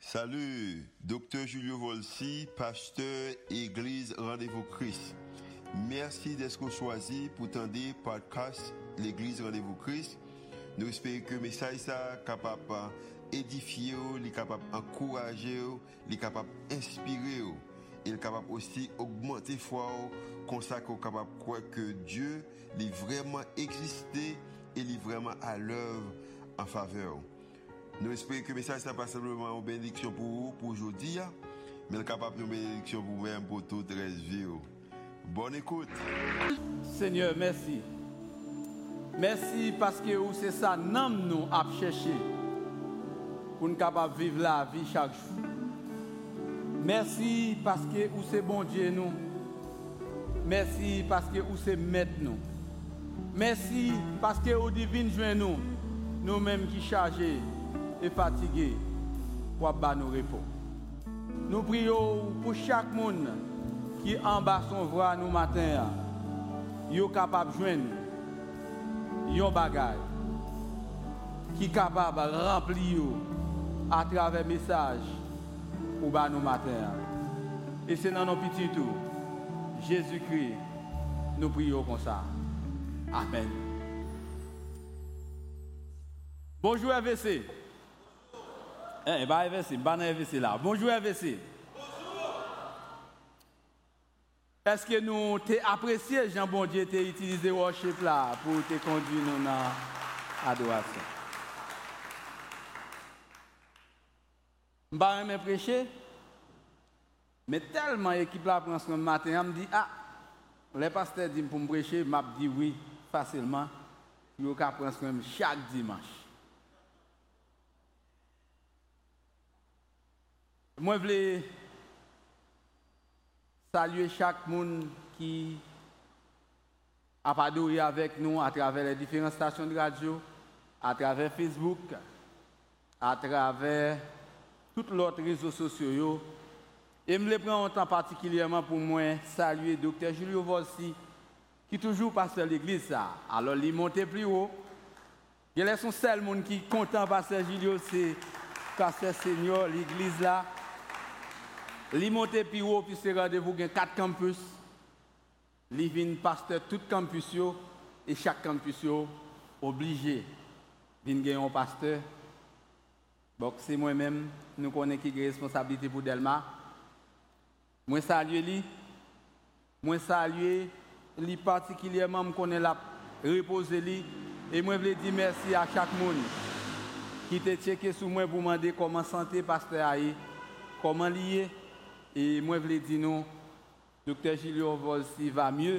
Salut, docteur Julio Volsi, pasteur Église Rendez-vous Christ. Merci d'être choisi pour tendre podcast l'Église Rendez-vous Christ. Nous espérons que le message est capable d'édifier, d'encourager, d'inspirer, il est capable aussi d'augmenter foi, ça qu'on capable de croire que Dieu est vraiment existé et est vraiment à l'œuvre en faveur. Nous espérons que le message n'est pas simplement une bénédiction pour vous, pour aujourd'hui, mais capable de bénédiction pour vous-même, pour toute la vie. Bonne écoute. Seigneur, merci. Merci parce que c'est ça, nous nous à chercher pour nous capables de vivre la vie chaque jour. Merci parce que c'est bon Dieu nous. Merci parce que c'est maître nous. Merci parce que vous divine nous, nous-mêmes qui chargés et fatigués pour nos repos. Nous prions pour chaque monde qui en bas son voix nous matin, est capable de joindre un bagage qui est capable de remplir à travers le message pour nous matin. Et c'est dans nos petits tours, Jésus-Christ, nous prions comme ça. Amen. Bonjour AVC. E, ba EVC, mba nan EVC la. Bonjou EVC. Bonjou. Eske nou te apresye jan bon diye te itilize worship la pou te kondi nou nan adorasyon. Mba reme preche, me telman ekip la prans kon maten, am di, ah, le paste di m pou m preche, map di oui, fasilman, yo ka prans kon chak dimanche. Moi je voulais saluer chaque monde qui a adoré avec nous à travers les différentes stations de radio, à travers Facebook, à travers tous les autres réseaux sociaux. Et je me prends un temps particulièrement pour moi saluer Dr. Julio Volsi, qui toujours passe l'église. Alors, il monte plus haut. Il est son seul monde qui est content pasteur Julio, c'est pasteur Seigneur, l'église là. Li monte pi ou pi se radevou gen kat kampus, li vin paste tout kampus yo, e chak kampus yo oblige vin gen yon paste. Bok se mwen men, nou konen ki gen responsabilite pou Delma. Mwen salye li, mwen salye li partikilyèman m konen la repose li, e mwen vle di mersi a chak moun ki te tcheke sou mwen pou mande koman sante paste a ye, koman liye, E mwen vle di nou, Dr. Gilio Vols si va mye,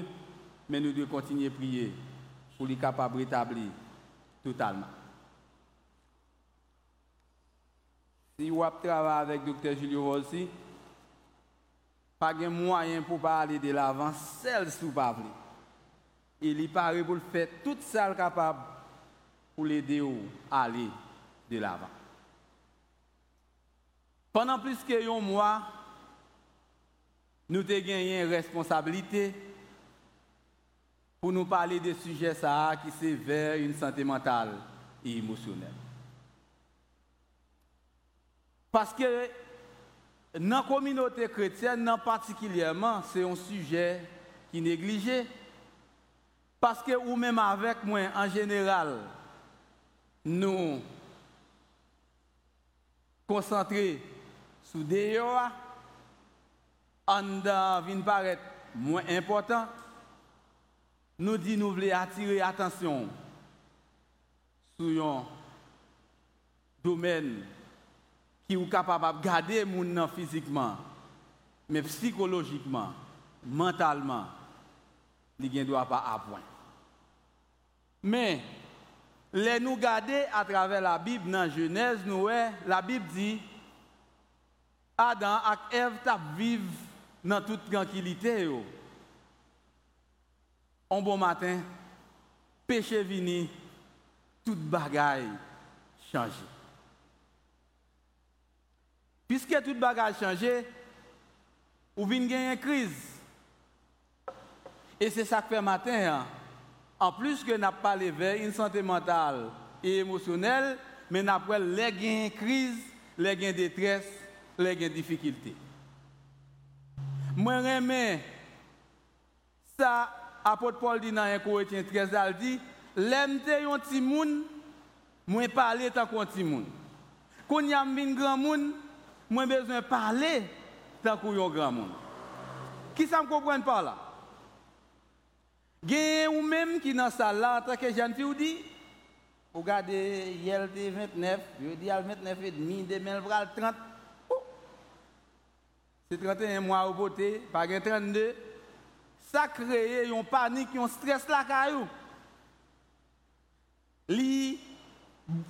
men nou de kontinye priye pou li kapab retabli totalman. Si wap trava avèk Dr. Gilio Vols si, pa gen mwayen pou pa ale de lavan sel sou pa vle. E li pare pou l fè tout sal kapab pou le de ou ale de lavan. Pendan plis ke yon mwa, nous avons une responsabilité pour nous parler de sujets ça qui vers une santé mentale et émotionnelle. Parce que dans la communauté chrétienne, particulièrement, c'est un sujet qui est négligé. Parce que, ou même avec moi, en général, nous concentrer sur des an dan vin paret mwen important, nou di nou vle atire atensyon sou yon domen ki ou kapab ap gade moun nan fizikman, men psikologikman, mentalman, li gen do ap ap apwen. Men, le nou gade a travè la Bib nan Genèse nou e, la Bib di, Adan ak Ev tap viv dans toute tranquillité. Un bon matin, péché vini, toute bagaille change. Puisque tout bagage a changé, ou vient gagner une crise. Et c'est ça que fait matin. Hein. En plus que n'a pas vers une santé mentale et émotionnelle, mais n'a pas les une crise, les gains détresse, les gains difficulté. Mwen remen, sa apot Paul di nan yon koretien 13 al di, lemte yon ti moun, mwen pale tankou yon ti moun. Kon yam vin gran moun, mwen bezwen pale tankou yon gran moun. Ki sa m kompren pa la? Genye ou menm ki nan sa la, tanke jan fi ou di, ou gade yel de 29, yo di al 29 et demi, de men vral 30, C'est 31 mois au beauté, pas 32. Ça crée une panique, un stress là, caillou. Li,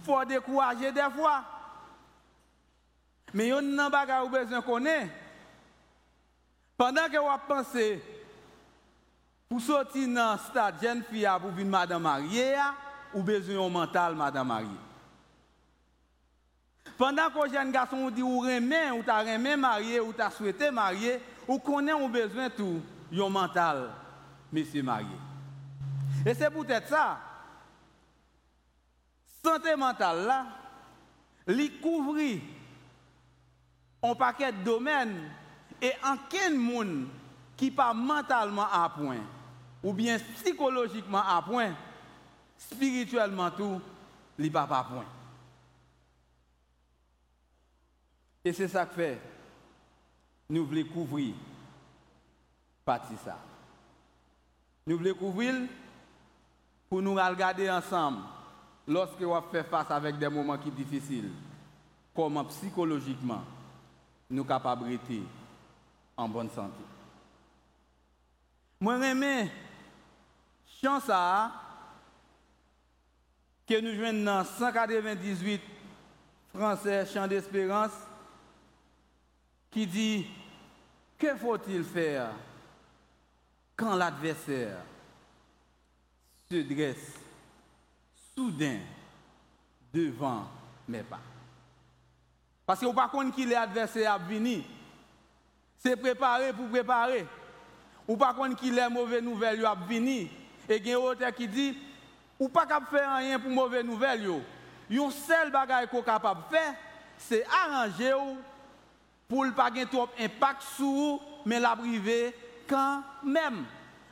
faut décourager des fois. Mais il y a un bagage ou besoin connaître. Pendant que vous pensez pour sortir dans le stade jeune fille pour venir madame mariée, ou besoin mental madame mariée. Pendant que jeune garçon dit ou remet ou t'a remet marié ou t'a souhaité marier, ou connaît ou besoin tout un mental monsieur marié. Et c'est peut-être ça santé mentale là, li couvrir un paquet de domaines et en quel monde qui pas mentalement à point ou bien psychologiquement à point, spirituellement tout, li pas à point. E se sa kfe, nou vle kouvri pati sa. Nou vle kouvril pou nou al gade ansam loske wap fè fass avèk de mouman ki difisil, koman psikologikman nou kapabriti an bon santi. Mwen remè chansa ke nou jwen nan 198 Fransè Chant d'Espérance qui dit que faut-il faire quand l'adversaire se dresse soudain devant mes pas? Parce que vous ne savez qui l'adversaire venu. C'est préparé pour préparer. Ou pas contre qui les mauvaises nouvelles a venu. Et il y a un auteur qui dit, ou pas capable faire rien pour mauvaises nouvelles. Yon seul bagage qu'on capable faire, c'est arranger pour ne pas trop impact sur vous, mais la privé quand même.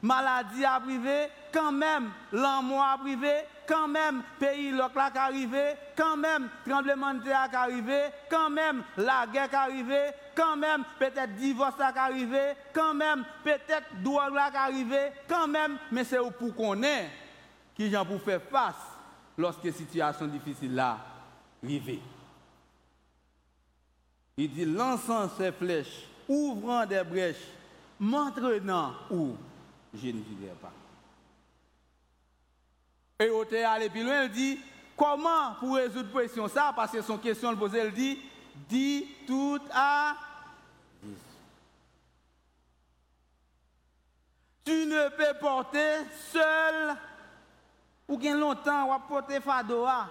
Maladie a privé quand même. L'amour a privé quand même, pays local qui arrivé, quand même, tremblement de terre qui arrivé, quand même, la guerre qui arrivé, quand même, peut-être divorce qui arrivé, quand même, peut-être drogue qui arrivé, quand même, mais c'est pour qu'on ait qui j'en pour faire face lorsque situation difficile là arrive. Il dit lançant ses flèches, ouvrant des brèches, m'entraînant où? Je ne dirai pas. Et au aller plus loin, il dit, comment pour résoudre la question ça? Parce que son question, le il dit, dit tout à Tu ne peux porter seul ou bien longtemps ou porter fadoa.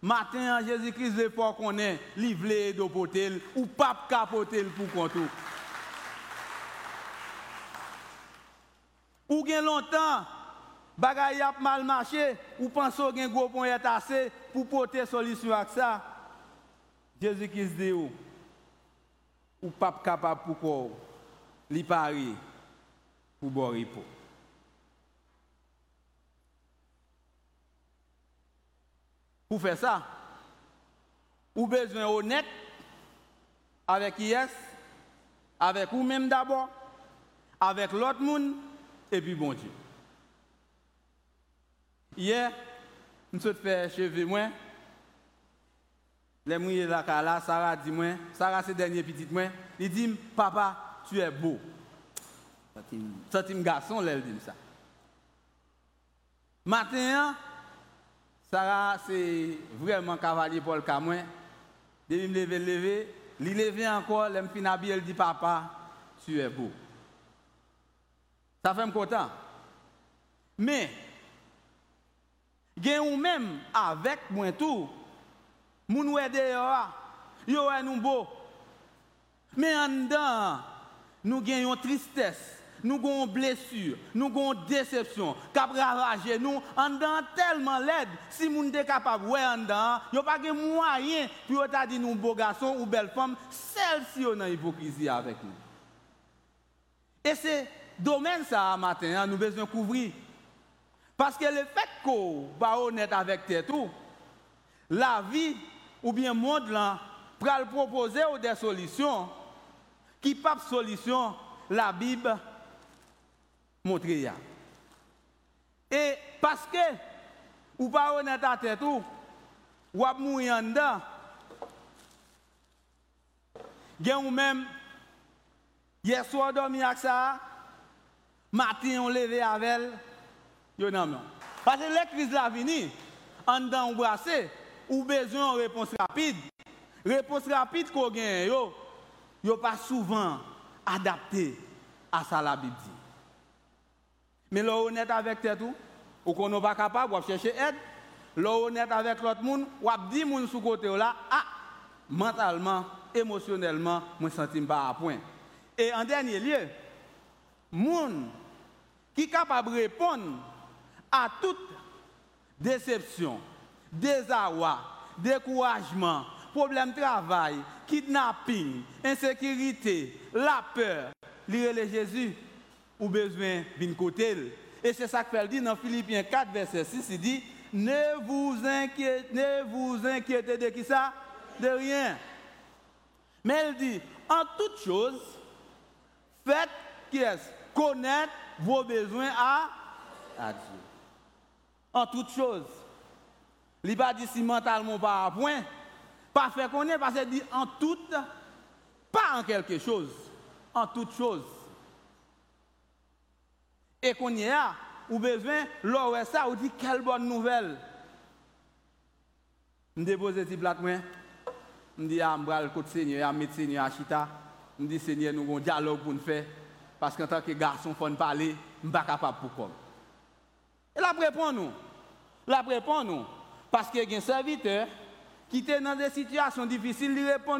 Matin, Jésus-Christ, le fort qu'on est, livré de porter ou pas capoter pour compte. Ou bien longtemps, bagay a mal marché, ou y a un gros point assez pour porter solution à ça. Jésus-Christ dit ou, ou pas capable pour quoi, li pari pour boire pour. Pour faire ça, ou besoin honnête avec yes, avec vous-même d'abord, avec l'autre monde, et puis bon Dieu. Hier, je suis fait cheveux moi. Les mouillés la là, Sarah dit moi, Sarah c'est dernier petit moi, il dit papa, tu es beau. Un garçon, elle dit ça. Matin, Sarah c'est vraiment cavalier pour le camoin. Depuis me lever, lever, il encore, elle me elle dit papa, tu es beau. Ça fait me content. Mais gen ou même avec moi tout moun wè dehors yo wè nous beau mais en dedans nous une tristesse nous avons blessure, nous avons déception, cap ravagé nous en dans tellement l'aide si nous sommes capable ouais en dedans, a pas de moyen pour t'a dit nous beau garçon ou belle femme, celle-ci on a hypocrisie avec nous. Et c'est domaine ça matin hein, nous besoin couvrir. Parce que le fait qu'on va honnête avec tout, la vie ou bien le monde là, pour proposer des solutions qui pas de solution, la Bible montre. Et parce que ou pas honnête à tête ou ou a mourir en dedans. Gen ou même hier soir dormi avec ça, matin on levé avec elle, yo non non. Parce que les crises la vini, en dedans embrasser, ou besoin de réponse rapide. Réponse rapide qu'on gagne yo, yo pas souvent adapté à ça la Bible dit. Mais là honnête avec tout, ou qu'on n'est pas capable de chercher aide, là honnête avec l'autre monde, ou dit moun sous côté là, ah mentalement, émotionnellement, moi sens pas à point. Et en dernier lieu, moun qui est capable de répondre à toute déception, désarroi, découragement, problème de travail, kidnapping, insécurité, la peur, lire Jésus, ou besoin d'une côté. Et c'est ça que fait dit dans Philippiens 4, verset 6, il dit, ne vous inquiétez, ne vous inquiétez de qui ça? De rien. Mais il dit, en toute chose, faites connaître vos besoins à, Dieu. En toute chose. Il pas dit si mentalement pas à point. Pas fait connaître parce qu'il dit en toute, pas en quelque chose. En toute chose. E konye a, ou bezwen lò wè sa, ou di kel bon nouvel. M depose ti plat mwen, m di a m bral kote senye, a ah, met senye a chita, m di senye nou gon diyalog pou n fè, paske an tanke garson fon pale, m bak apap pou kom. E la prepon nou, la prepon nou, paske gen serviteur, qui était dans des situations difficiles, il répond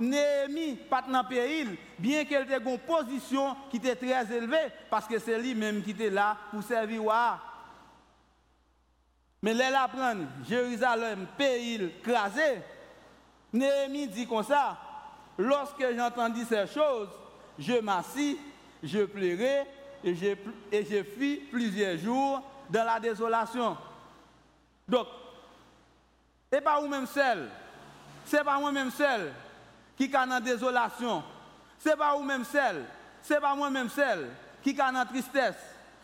Néhémie, pas dans le pays, bien qu'elle ait une position qui était très élevée, parce que c'est lui-même qui était là pour servir. Mais elle apprend Jérusalem, pays crasé. Néhémie dit comme ça Lorsque j'entendis ces choses, je m'assis, je pleurais et je, et je fus plusieurs jours dans la désolation. Donc, et pas vous-même seul. C'est pas moi-même seul qui est dans désolation. C'est pas vous-même seul. C'est pas moi-même seul qui est dans tristesse.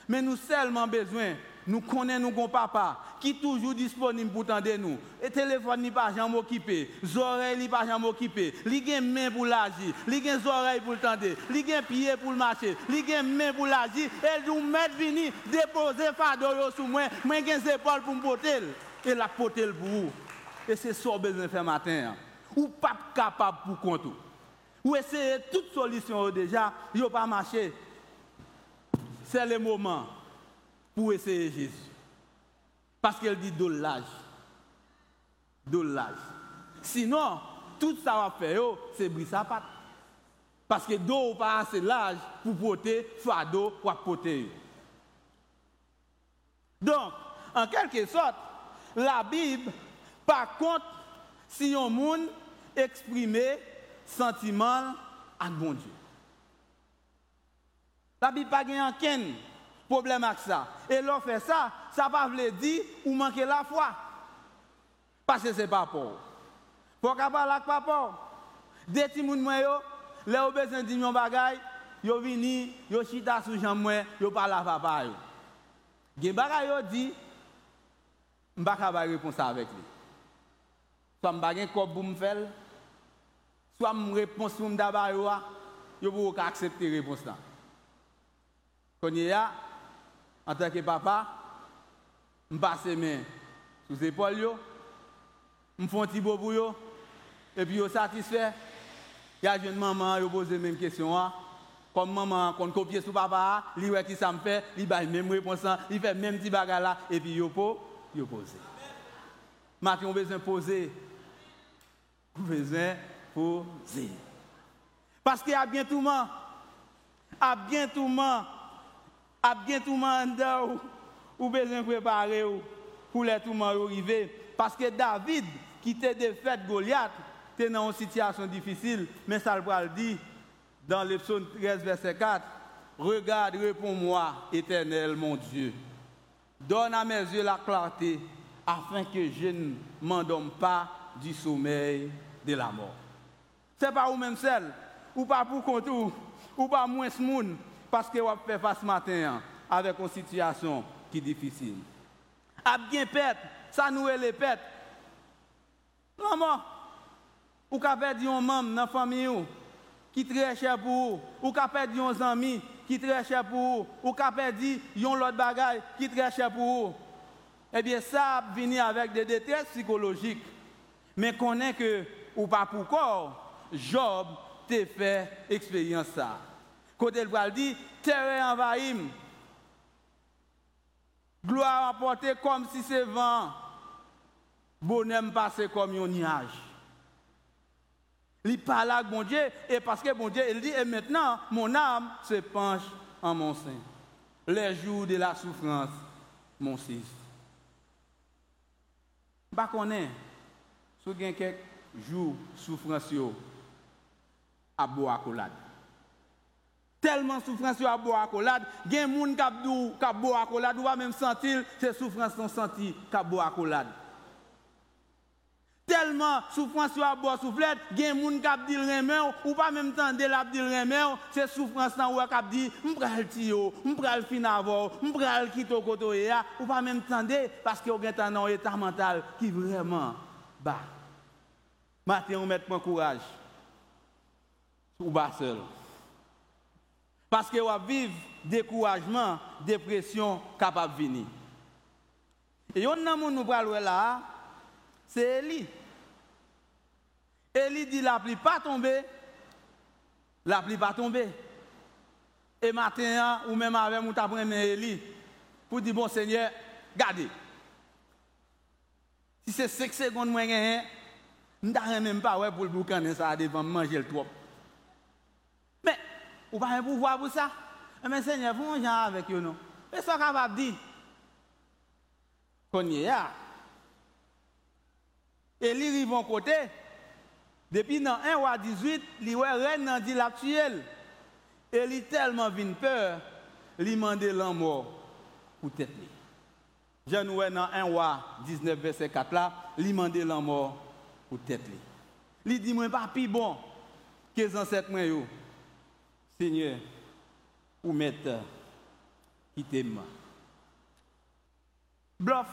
Mais nous seulement besoin nous connaissons nos papa qui est toujours disponible pour tendre nous. Et téléphone n'est pas jamais occupé, oreilles n'est pas jamais occupé, il a main pour l'agir, il a oreilles pour le tendre, il a pied pour le marcher, il a main pour l'agir, et nous mettre venir déposer fardeau sur moi, moi j'ai épaules pour me porter et la porter pour vous. Et c'est ça besoin faire matin. Ou pas capable pour compte. Ou essayer toute solution déjà, il pas marché. C'est le moment pour essayer Jésus. Parce qu'elle dit de l'âge. De l'âge. Sinon, tout ça va faire, c'est briser sa patte. Parce que d'eau pas assez l'âge pour porter fardeau ou porter. Donc, en quelque sorte, la Bible, par contre, si un monde exprimer sentiment à bon Dieu. La Bible pas gagne aucun problème avec ça. Et l'on fait ça, ça ne veut pas dire ou manquer la foi. Parce que ce n'est pas pour. Pour qu'à parler avec papa, des petits gens, les ont besoin de dire un bagage, ils viennent, ils chita sous jambe, ils parlent à papa. Bagay yo dit, je ne vais pas répondre avec lui. Swa m bagen kop pou m fel, swa m repons pou m daba yo a, yo pou wak aksepte repons nan. Konye ya, an tanke papa, m pase men sou zepol yo, m fon ti bo pou yo, epi yo satisfe, ya jen maman yo pose menm kesyon a, kon maman kon kopye sou papa a, li wè ki sa m fe, li bay menm reponsan, li fe menm ti baga la, epi yo po, yo pose. Mak yon bezon pose, besoin poser. Parce qu'il y a bien tout monde. a bien tout monde, a bien tout monde ou, besoin préparer pour les tout monde. Parce que David, qui était défait Goliath, était dans une situation difficile, mais ça le dit dans le psaume 13, verset 4. Regarde, réponds-moi, éternel mon Dieu. Donne à mes yeux la clarté, afin que je ne m'endorme pas du sommeil de la mort. C'est pas vous-même seul, ou pas pour compte ou, pas moins de monde, parce que vous fait face matin hein, avec une situation qui est difficile. A bien pète, ça nous est les pètes. Maman, ou qu'a perdu un membre dans la famille qui est très cher pour vous, ou qu'a perdu un ami qui est très cher pour vous, ou qu'a perdu un autre bagage qui est très cher pour vous? Eh bien, ça vient avec des détresse psychologiques. Mais est que, ou pas pour corps, Job t'a fait expérience ça. Côté le dit, terre envahit. Gloire apportée comme si c'est vent. Bonheur passé comme un nuage. Il parle avec mon Dieu, et parce que mon Dieu, il dit, et maintenant, mon âme se penche en mon sein. Les jours de la souffrance, mon fils. Je ne sais pas si vous jou soufrans yo ap bo akolad. Telman soufrans yo ap bo akolad, gen moun kap dou kap bo akolad, ou a menm sentil se soufrans son senti kap bo akolad. Telman soufrans yo ap bo souflet, gen moun kap dil remen, ou pa menm tan del ap dil remen, se soufrans nan wak ap di, mpral tiyo, mpral finavor, mpral kito koto e ya, ou pa menm tan de, paske yo gen tan nan etat mental ki vreman ba. Matin on met courage ou pas seul. Parce que vous vivre découragement, dépression capable de venir. Et on a nous parlons là, c'est Eli. Eli dit la pluie pas tomber, la pluie pas tomber. Et matin, ou même avec mon Eli, pour dire bon Seigneur, gardez. Si c'est 5 secondes moins, je ne même pas pour le boucan ça devant manger le trop. Mais, vous n'avez pas un pouvoir pour ça? Mais Seigneur, vous mangez avec eux, non? Mais ça capable de dire. Qu'on y est là. Et lui arrive en côté. Depuis dans 1 roi 18, il ouais reine dit l'actuel. Et il tellement vin peur, il demande l'amour pour tête. Je nous dans 1 roi 19 verset 4 là, il demande l'amour ou tête li. Li dit moi pas plus bon que les ancêtres moi yo. Seigneur, ou mettre quitte moi. Bluff.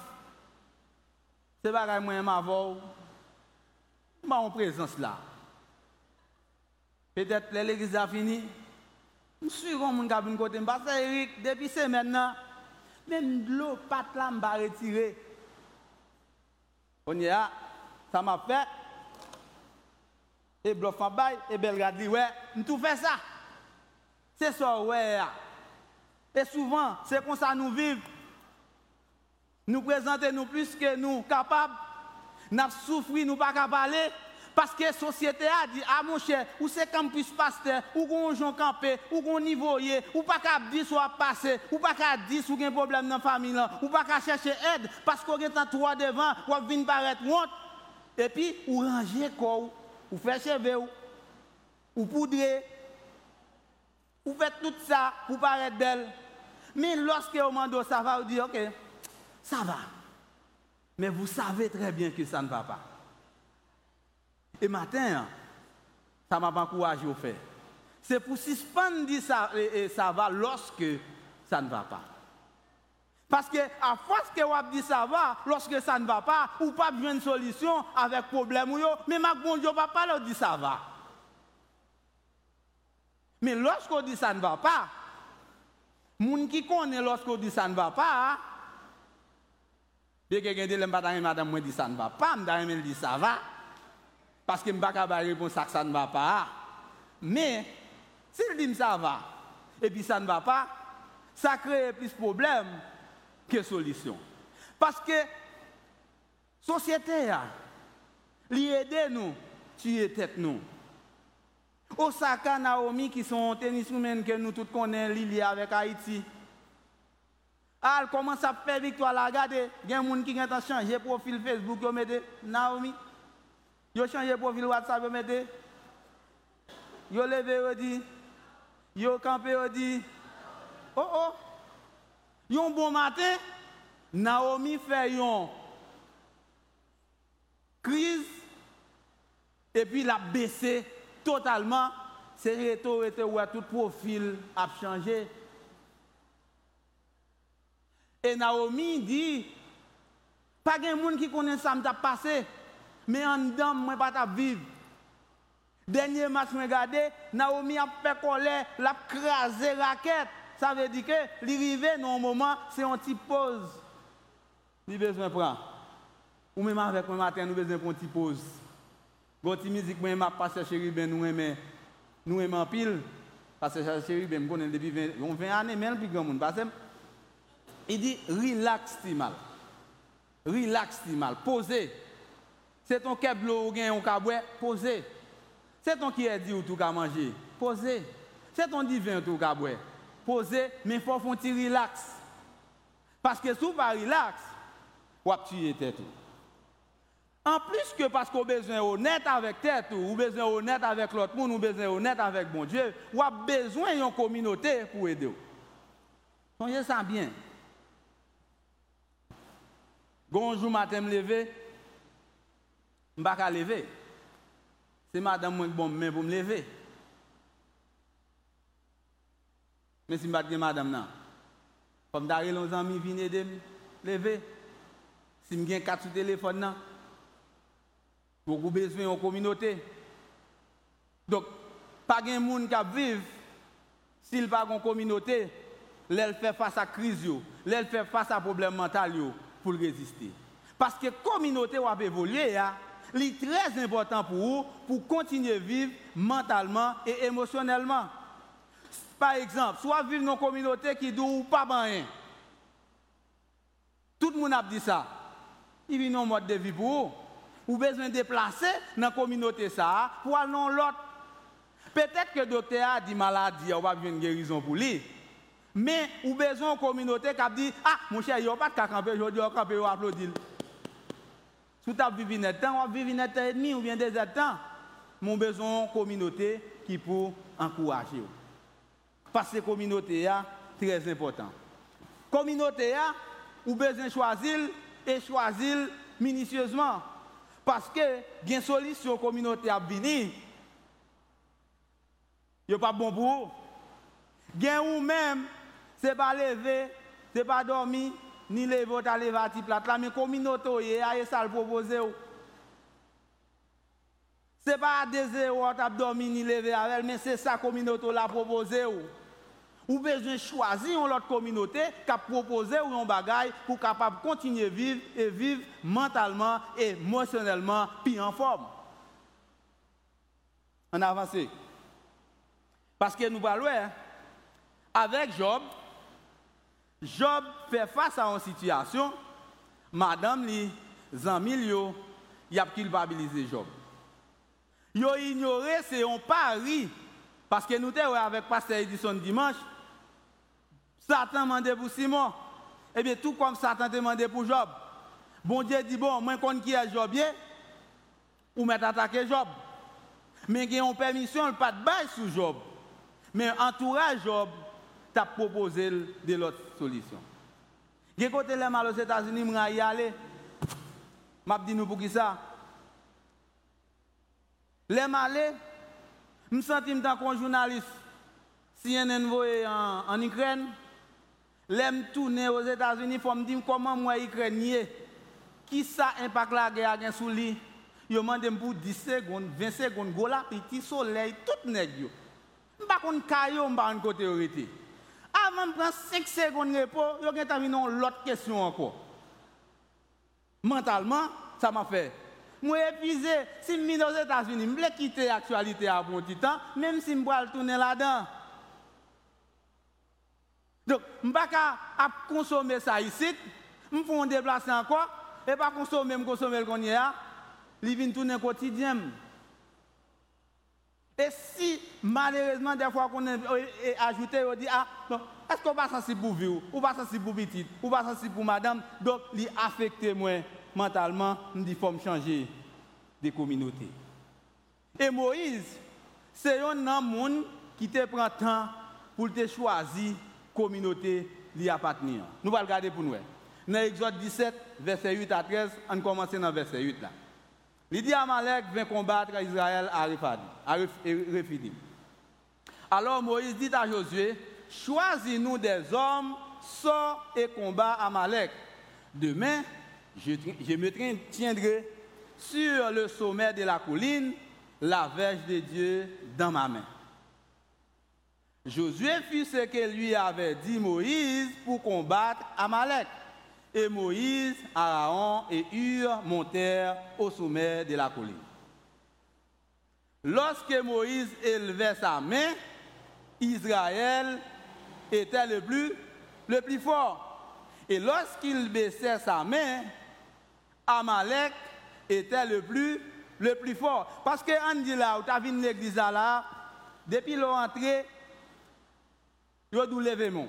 C'est pas moi m'avou. Ma en présence là. Peut-être l'église a fini. Je suis comme un cabine côté, je Eric, depuis c'est maintenant, même l'eau, pas là, je retiré. On y a, ça m'a fait et bluff en bail et Belgrade dit ouais, tout fait ça. C'est ça, ouais. Et souvent, c'est comme ça nous vivons. Nous présentons nous plus que nous capables. Nous souffrons, nous pas capables. Parce que la société a dit, ah mon cher, ou c'est campus pasteur, ou qu'on gens campé, ou qu'on niveau, ou pas qu'à dire soit passé, ou pas qu'à dire ou un problème dans la famille, ou pas qu'à chercher aide, parce qu'on est en trois devant, ou venir paraître honte. Et puis, ou ranger corps, ou faire cheveux, ou poudrer, vous faites tout ça pour paraître belle. Mais lorsque vous demandez ça va, vous dites, ok, ça va. Mais vous savez très bien que ça ne va pas. Et matin, ça m'a encouragé au faire. C'est pour suspendre ça, et, ça va lorsque ça ne va pas. Paske a fos ke wap di sa va, loske sa ne va pa, ou pa bjwen solisyon avek problem ou yo, men mak bon diyo pa pa lo di sa va. Men loske ou di sa ne va pa, moun ki konen loske ou di sa ne va pa, beke gen de lem patan yon madame mwen di sa ne va pa, mda yon men di sa va, paske m baka bay repon sak sa ne va pa. Men, si l di m sa va, epi sa ne va pa, sa kreye plis problem, que de solutions. Parce que société a aide nous, tuer tête nous. Osaka Naomi, qui sont tenniswomen que nous tous connaissons, liés avec Haïti. Al commence à faire victoire la regarder, il y a des gens qui ont changé profil Facebook, Naomi. Ils ont changé profil WhatsApp, ils mettent. Ils ont levé, ils dit. Ils ont campé, ils dit. Oh oh. Ont bon matin, Naomi fait une crise et puis la baissé totalement. C'est retour où tout profil a changé. Et Naomi dit, pas de monde qui connaît ça m'a passé, mais en dedans, moi pas vivre. Dernier match, je regardé, Naomi a fait l'a crasé raquette. Ça veut dire que l'arrivée, dans un moment, c'est une petite pause. Il besoin de prendre. Ou même avec moi matin, nous besoin de prendre une petite pause. Petite musique, moi, je pas chérie, ben nous aimons, nous aimons pile. Parce que chérie, ben, je connais depuis 20, 20 années, mais plus grand monde. Parce que, il dit, relax, mal. Relax, mal. Posez. C'est ton keblo ou gain ou kaboué, posez. C'est ton qui est dit ou tout qu'à manger, posez. C'est ton divin ou tout qu'à boire, posez, mais il faut faire un relax. Parce que si vous pas relax, vous tuer tête. En plus que parce qu'on besoin honnête avec tête, ou besoin honnête avec l'autre monde, ou besoin honnête avec bon Dieu, ou a besoin d'une communauté pour aider. Songez ça bien. Bonjour matin me lever, je ne pas lever. C'est madame qui bon pour me lever. Men si mbat gen madam nan, kom dare lon zanmi vine dem, leve. Si m gen kat sou telefon nan, mwen kou bezwen yon kominote. Dok, pa gen moun kap viv, sil pa gen kominote, lèl fè fasa kriz yo, lèl fè fasa problem mental yo, pou l rezisti. Paske kominote wap evolye ya, li trez important pou ou, pou kontinye viv mentalman e emosyonelman. Par exemple, soit vivre dans une communauté qui ne pas rien. Tout le monde a dit ça. Il vit un mode de vie pour vous. Vous avez besoin de déplacer dans la communauté ça pour aller dans l'autre. Peut-être que le docteur a dit maladie, on va une guérison pour lui. Mais vous avez besoin d'une communauté qui a dit Ah, mon cher, il n'y a pas de camper aujourd'hui, on va camper, on va applaudir. Si vous avez vécu un temps, vous vivre un temps et demi ou bien des temps. Mon besoin d'une communauté qui peut encourager. Parce que la communauté très important. La communauté, avez besoin choisir et choisir minutieusement. Parce que il y a communauté à venir. Il n'est pas bon pour vous. Ou même, ce n'est pas lever, ce n'est pas dormir, ni lever votre lever à plat là, mais communauté, ça le proposer. Ce n'est pas désir ou dormir ni lever avec mais c'est ça communauté la proposer. Ou besoin choisir une autre communauté qui a proposé ou un bagage pour capable continuer à vivre et vivre mentalement et émotionnellement puis en forme. On avance. Parce que nous parlons hein, avec Job, Job fait face à une situation, madame li, zanmil yo, y a culpabilisé Job. Yo ignoré c'est un pari parce que nous sommes avec pasteur Edison dimanche Satan demandé pour Simon. Eh bien, tout comme Satan demandé pour Job. Bon Dieu dit, bon, moi, je qui est Job, ou mettre attaquer Job. Mais il y a une permission, pas de bail sur Job. Mais entourage Job, t'a proposé de l'autre solution. Il côté les mal aux États-Unis, je y aller. Je dis nous pour qui ça? Les malais, je me sens comme un journaliste CNN en, en Ukraine. Lem toune os Etats-Unis fòm dim koman mwen yi krenye. Ki sa impak la ge agen sou li? Yo mandem pou 10 segoun, 20 segoun, go la piti, soley, tout neg yo. Mpa kon kayo mpa an kote orite. Avan pran 5 segoun repo, yo gen taminon lot kesyon anko. Mentalman, sa ma fe. Mwen epize, si mwen os Etats-Unis, mble kite aktualite a bon titan, menm si mbwa l toune la dan. Donc, je ne vais pas consommer ça ici, je vais me déplacer encore, et pas consommer, consommer le qu'on y a, il vient tourner quotidien. Et si malheureusement, des fois qu'on est ajouté, on dit, ah, non, est-ce qu'on pas sensible pour vous, ou pas sensible pour petit, ou pas sensible pour madame, donc il affecte moi mentalement, il dit, faut me changer de communauté. Et Moïse, c'est un homme qui te prend temps pour te choisir communauté qui appartenir. Nous allons regarder pour nous. Dans Exode 17, verset 8 à 13, on commence dans verset 8 là. Il dit Amalek vient combattre Israël à Rephidim. Alors Moïse dit à Josué, choisis-nous des hommes, sors et combat Amalek. Demain, je, je me tiendrai sur le sommet de la colline, la verge de Dieu dans ma main. Josué fit ce que lui avait dit Moïse pour combattre Amalek. Et Moïse, Aaron et Hur montèrent au sommet de la colline. Lorsque Moïse élevait sa main, Israël était le plus, le plus fort. Et lorsqu'il baissait sa main, Amalek était le plus, le plus fort. Parce que on dit tu as vu l'église là, depuis l'entrée, il a lever mon.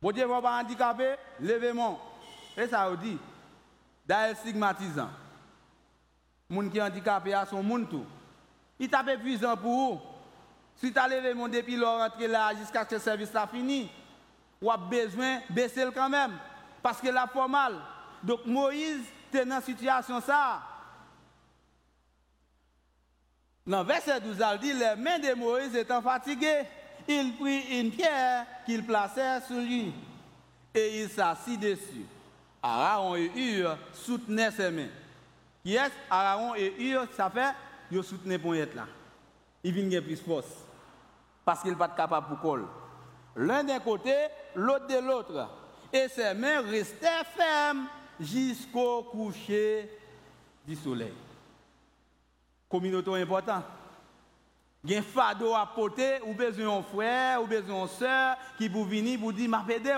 Bon Dieu va pas handicapé, levez mon. Et ça veut dit, d'ailleurs stigmatisant. Moun qui handicapé a son monde tout. Il t'a épuisant pour vous. Si tu levé mon depuis l'entrée là jusqu'à ce que le service soit fini, ou a besoin de baisser quand même. Parce que là, pas mal. Donc Moïse était dans cette situation ça. Dans verset 12, il dit Les mains de Moïse étant fatiguées, il prit une pierre qu'il plaçait sur lui et il s'assit dessus. Aaron et Hur soutenaient ses mains. Qui est Aaron et Hur, ça fait, ils soutenaient pour être là. Il vient plus force. Parce qu'il n'est pas capable pour coller. L'un d'un côté, l'autre de l'autre. Et ses mains restaient fermes jusqu'au coucher du soleil communauté important. Il y a un fardeau à porter, ou besoin d'un frère, ou besoin d'une soeur qui vous venir pour dire m'a aidé.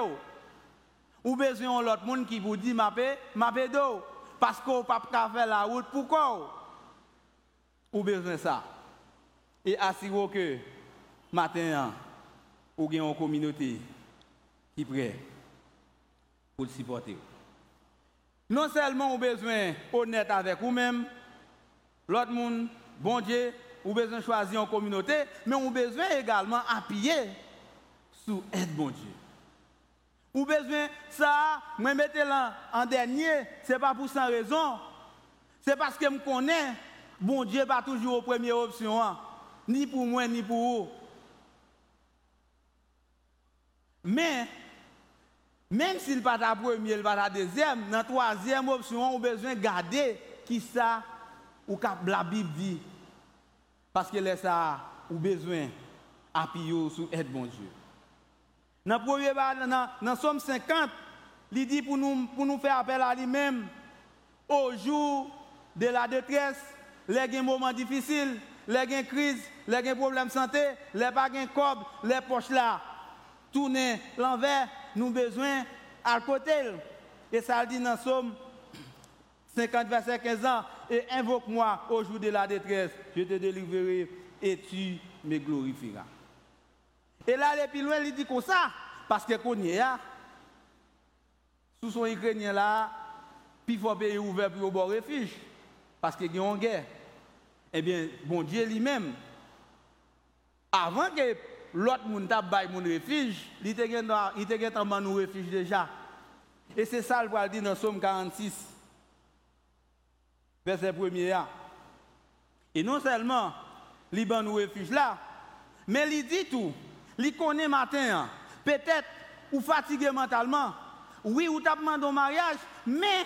Ou besoin l'autre monde qui vous dit m'a aidé. Parce qu'on ne peut pas faire la route, pourquoi Ou besoin ça. Et assurez que matin, vous avez une communauté qui prête pour le supporter. Non seulement vous avez besoin honnête avec vous-même, L'autre monde, bon Dieu, ou besoin de choisir une communauté, mais on besoin également appuyer sur aide bon Dieu. Ou besoin ça, moi mettez là en dernier, c'est pas pour sans raison. C'est parce que je connais, bon Dieu pas toujours aux première option, hein. ni pour moi, ni pour vous. Mais, même s'il pas la première, il pas la deuxième, dans la troisième option, on besoin de garder qui ça ou la Bible dit, parce que là, ça, ou besoin d'appuyer sur aide bon Dieu. Dans premier dans Somme 50, il dit pour nous, pour nous faire appel à lui-même, au jour de la détresse, les moments difficiles, les crises, les problèmes de santé, les pas de cob, les poches là, tourner l'envers, nous besoin à côté. Et ça dit dans Somme 50, verset 15 ans, et invoque-moi au jour de la détresse, je te délivrerai et tu me glorifieras. Et là, les plus loin, il dit comme ça, parce que y est, sous son Ukrainien là, puis faut pays ouvert pour au refuge, parce qu'il y a une guerre. Eh bien, bon Dieu lui-même, avant que l'autre monde tape mon refuge, il était nous refuge déjà. Et c'est ça le dire dans Somme 46 verset 1 Et non seulement, Liban nous refuge là, mais il dit tout. Il connaît matin, peut-être ou fatigué mentalement, oui, ou t'as au mariage, mais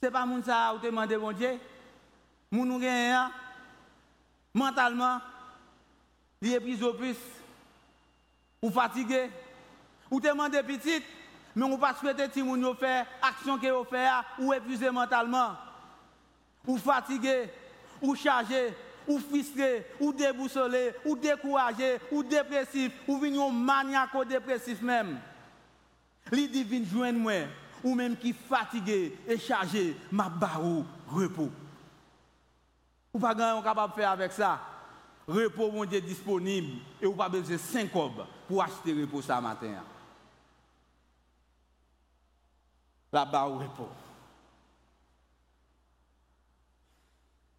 c'est pas mon ça ou te demandé bon Dieu. Gagne mentalement, il est plus au plus, ou fatigué, ou te demandé petit, mais on pas souhaiter que moun faire action que vous fait ou épuisé mentalement ou fatigué, ou chargé, ou frustré, ou déboussolé, ou découragé, ou dépressif, ou vignon maniaco-dépressif même. Li dit vin joindre moi, ou même qui fatigué et chargé, m'a barou repos. Ou pas grand capable de faire avec ça. Repos mon Dieu disponible et ou pas besoin de 5 pour acheter repos ça matin. Là-bas au repos.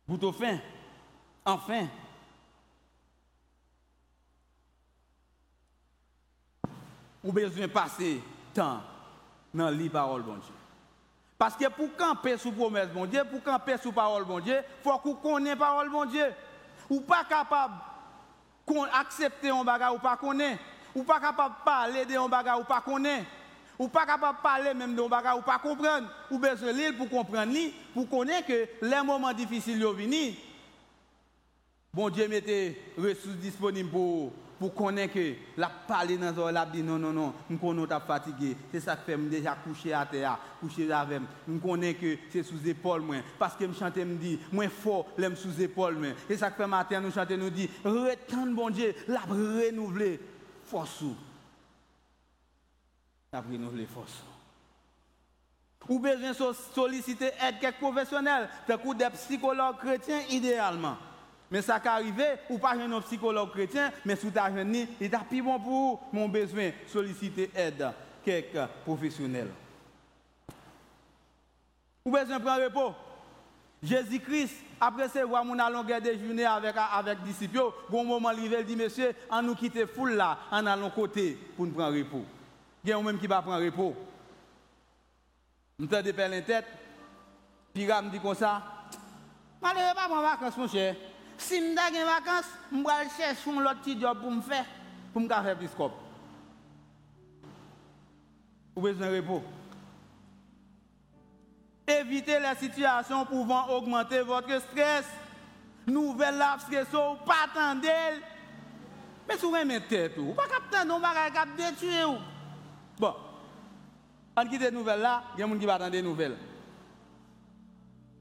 Vous fin, enfin, ou besoin passer temps dans les paroles bon Dieu. Parce que pour camper sous promesse bon Dieu, pour camper sous parole bon Dieu, il faut qu'on connaisse parole bon Dieu. Ou pas capable d'accepter un bagage ou pas connaître. Ou pas capable de parler de un bagage ou pas connaître. Ou pas capable de parler même de bagage ou pas comprendre. Ou besoin de lire pour comprendre, pour connaître que les moments difficiles sont venus. Bon Dieu mettez ressources disponibles pour pour connaître que la parler dans la la dit non non non nous connais t'a fatigué c'est ça que fait déjà coucher à terre coucher avec nous connais que c'est sous épaule moi. Parce que me chanter me dit moins fort l'aime sous épaule moi. C'est ça que fait matin nous chanter nous dit retendre bon Dieu la renouveler. Force la renouveler force ou besoin solliciter aide quelques professionnels des psychologues chrétiens idéalement mais ça qui arrive, ou pas un psychologue chrétien, mais sous ta jeune, il est plus bon pour mon besoin solliciter aide quelques professionnels. Ou besoin de prendre repos? Jésus-Christ, après ce voir mon longueur déjeuner avec avec disciples, bon moment il dit monsieur, on nous quitter foule là, en allant côté pour nous prendre repos. Il y a même qui va prendre repos. Je me de la tête, puis me dit comme ça, je ne pas prendre vacances mon cher. Si je suis en vacances, je vais chercher un autre petit job pour me faire, pour me faire plus scope. Vous avez besoin de repos. Évitez les situations pouvant augmenter votre stress. Nouvelle lave stress, pas attendre. Mais si vous avez tête, vous pas capter non bagage cap détruire. Bon, an ki te nouvel la, gen moun ki pa tan de nouvel.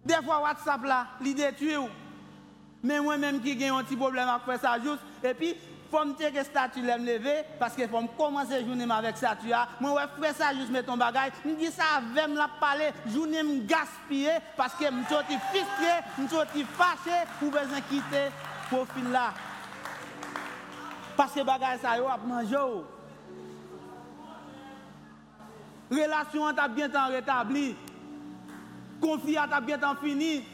De fwa WhatsApp la, li de tue ou. Men mwen menm ki gen yon ti problem ak fwe sa jous, epi fòm teke statu lèm leve, paske fòm komanse jounem avèk statu a, mwen wè fwe sa jous meton bagay, mwen di sa avèm la pale, jounem gaspye, paske mwen choti fiskye, mwen choti fache, pou bezan kite pou fin la. Paske bagay sa yo ap manjou. Relation a bien rétabli. Confiance a bien fini.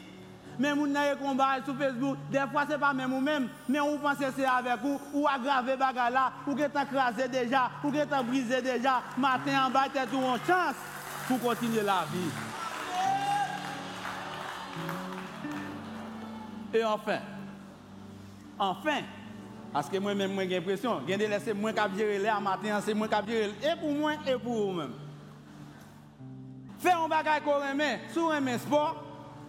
Mais vous n'avez combat sur Facebook, des fois ce n'est pas même vous-même, mais vous pensez que c'est avec vous, ou aggraver bagarre là, ou que tu crasé déjà, ou que tu brisé déjà, matin en bas, tu as une chance. Pour continuer la vie. Et enfin, enfin, parce que moi-même, j'ai l'impression, j'ai laissé moins qu'à là matin, c'est moins qu'à gérer et pour moi et pour Fais un bagage qu'on remet, sur un sport,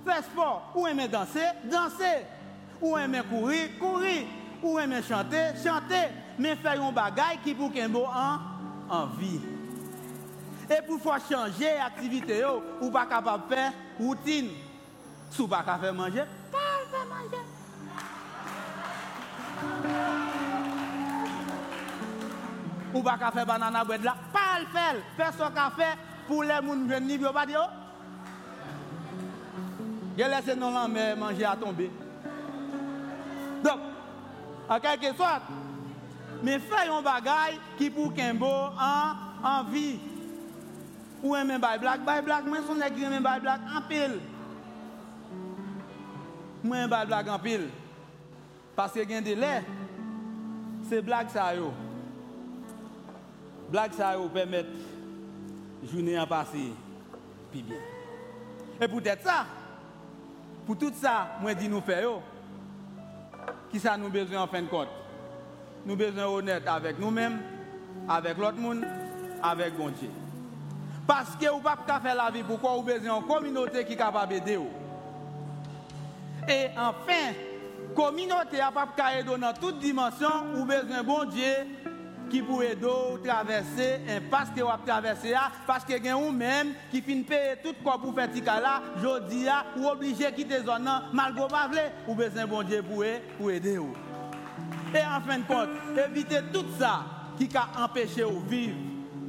Fais sport, ou aimer danser, danser. Ou aimer courir, courir. Ou aimer chanter, chanter. Mais faire un bagage qui pour qu'un beau en, en vie. Et pour faire changer l'activité, ou pas capable de faire routine. Si pas capable faire manger, pas faire manger. Ou pas faire banana bread là, pas le faire. Pou lè moun jwen nib yo pati yo. Gè lè se non lan mè manje a tombe. Dok, an kelke swat, mè fè yon bagay ki pou kenbo an, an vi. Ou en men bay blak, bay blak, mwen son ek yon men bay blak an pil. Mwen bay blak an pil. Paske gen de lè, se blak sa yo. Blak sa yo pèmèt journée à passer puis bien. Et peut-être ça, pour tout ça, moi dis nous faire qui ça nous besoin en fin de compte? Nous besoin honnête avec nous-mêmes, avec l'autre monde, avec bon Dieu. Parce que vous ne pouvez pas faire la vie, pourquoi vous besoin une communauté qui est capable d'aider Et enfin, communauté capable dans toute dimension, vous besoin bon Dieu qui pourrait traverser un passe que vous avez traversé parce que vous même qui finit payer tout quoi pour faire ce là, jodi ou obligé quitter zone malgré pas ou besoin bon Dieu pour aider. Et en fin de compte, évitez tout ça qui a empêché vous vivre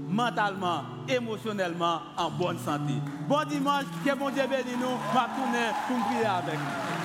mentalement, émotionnellement en bonne santé. Bon dimanche, que bon Dieu bénisse nous, va tourner pour prier avec nous.